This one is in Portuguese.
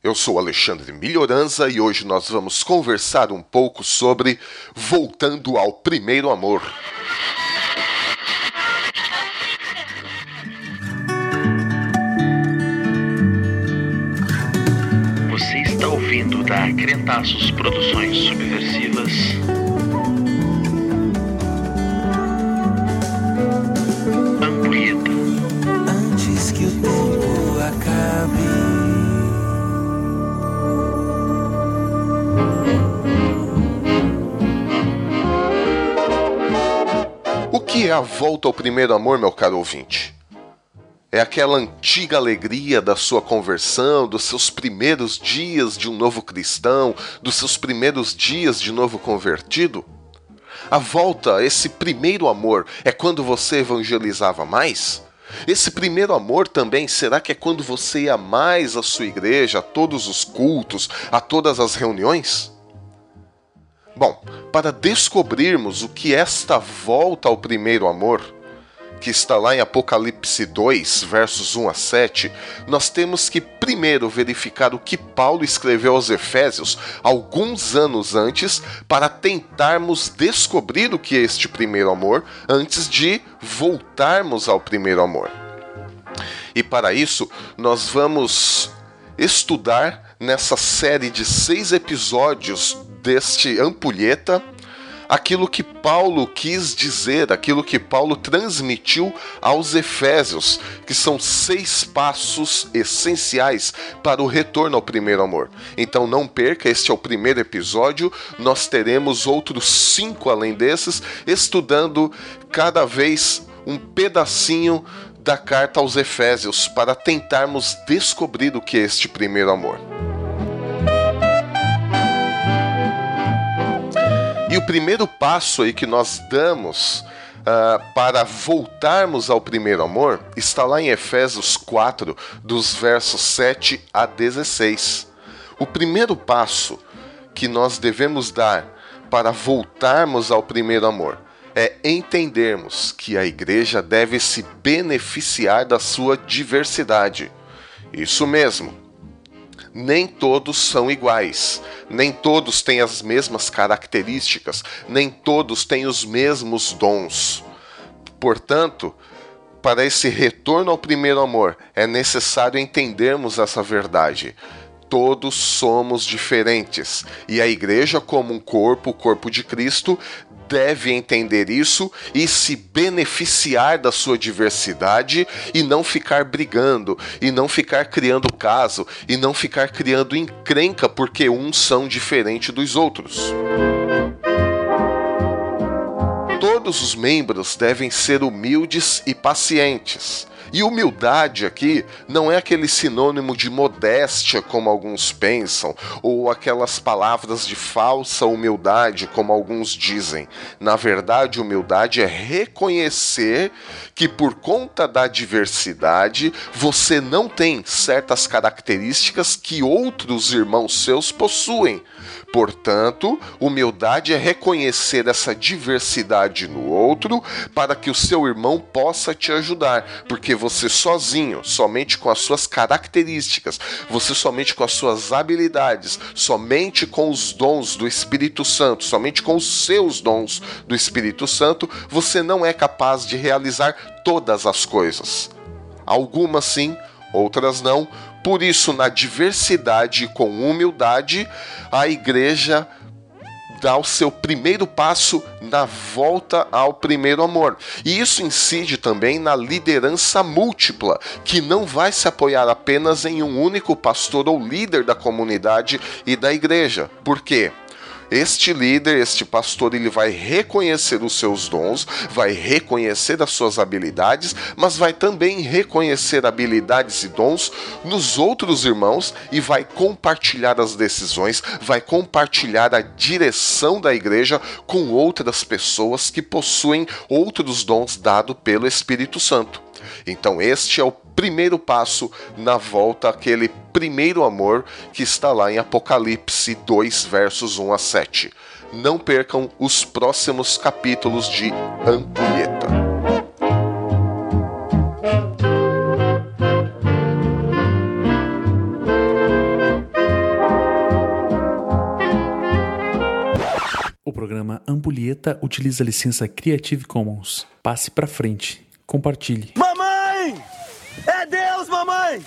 Eu sou Alexandre Melhoranza e hoje nós vamos conversar um pouco sobre Voltando ao Primeiro Amor. Você está ouvindo da Crentaços Produções Subversivas. Que é a volta ao primeiro amor, meu caro ouvinte? É aquela antiga alegria da sua conversão, dos seus primeiros dias de um novo cristão, dos seus primeiros dias de novo convertido? A volta, esse primeiro amor, é quando você evangelizava mais? Esse primeiro amor também será que é quando você ia mais à sua igreja, a todos os cultos, a todas as reuniões? Bom, para descobrirmos o que esta volta ao primeiro amor, que está lá em Apocalipse 2, versos 1 a 7, nós temos que primeiro verificar o que Paulo escreveu aos Efésios alguns anos antes, para tentarmos descobrir o que é este primeiro amor antes de voltarmos ao primeiro amor. E para isso, nós vamos estudar nessa série de seis episódios deste Ampulheta aquilo que Paulo quis dizer, aquilo que Paulo transmitiu aos Efésios, que são seis passos essenciais para o retorno ao primeiro amor. Então não perca, este é o primeiro episódio, nós teremos outros cinco além desses, estudando cada vez um pedacinho da carta aos Efésios para tentarmos descobrir o que é este primeiro amor. Primeiro passo aí que nós damos ah, para voltarmos ao primeiro amor está lá em Efésios 4, dos versos 7 a 16. O primeiro passo que nós devemos dar para voltarmos ao primeiro amor é entendermos que a igreja deve se beneficiar da sua diversidade. Isso mesmo nem todos são iguais, nem todos têm as mesmas características, nem todos têm os mesmos dons. Portanto, para esse retorno ao primeiro amor, é necessário entendermos essa verdade. Todos somos diferentes e a igreja, como um corpo, o corpo de Cristo, deve entender isso e se beneficiar da sua diversidade e não ficar brigando, e não ficar criando caso, e não ficar criando encrenca porque uns são diferentes dos outros. Todos os membros devem ser humildes e pacientes. E humildade aqui não é aquele sinônimo de modéstia, como alguns pensam, ou aquelas palavras de falsa humildade, como alguns dizem. Na verdade, humildade é reconhecer que por conta da diversidade você não tem certas características que outros irmãos seus possuem. Portanto, humildade é reconhecer essa diversidade no outro para que o seu irmão possa te ajudar, porque você sozinho, somente com as suas características, você somente com as suas habilidades, somente com os dons do Espírito Santo, somente com os seus dons do Espírito Santo, você não é capaz de realizar todas as coisas. Algumas sim, outras não. Por isso, na diversidade e com humildade, a igreja dá o seu primeiro passo na volta ao primeiro amor. E isso incide também na liderança múltipla, que não vai se apoiar apenas em um único pastor ou líder da comunidade e da igreja. Por quê? Este líder, este pastor, ele vai reconhecer os seus dons, vai reconhecer as suas habilidades, mas vai também reconhecer habilidades e dons nos outros irmãos e vai compartilhar as decisões, vai compartilhar a direção da igreja com outras pessoas que possuem outros dons dados pelo Espírito Santo. Então, este é o primeiro passo na volta àquele primeiro amor que está lá em Apocalipse 2, versos 1 a 7. Não percam os próximos capítulos de Ampulheta. O programa Ampulheta utiliza a licença Creative Commons. Passe para frente, compartilhe. Mamãe!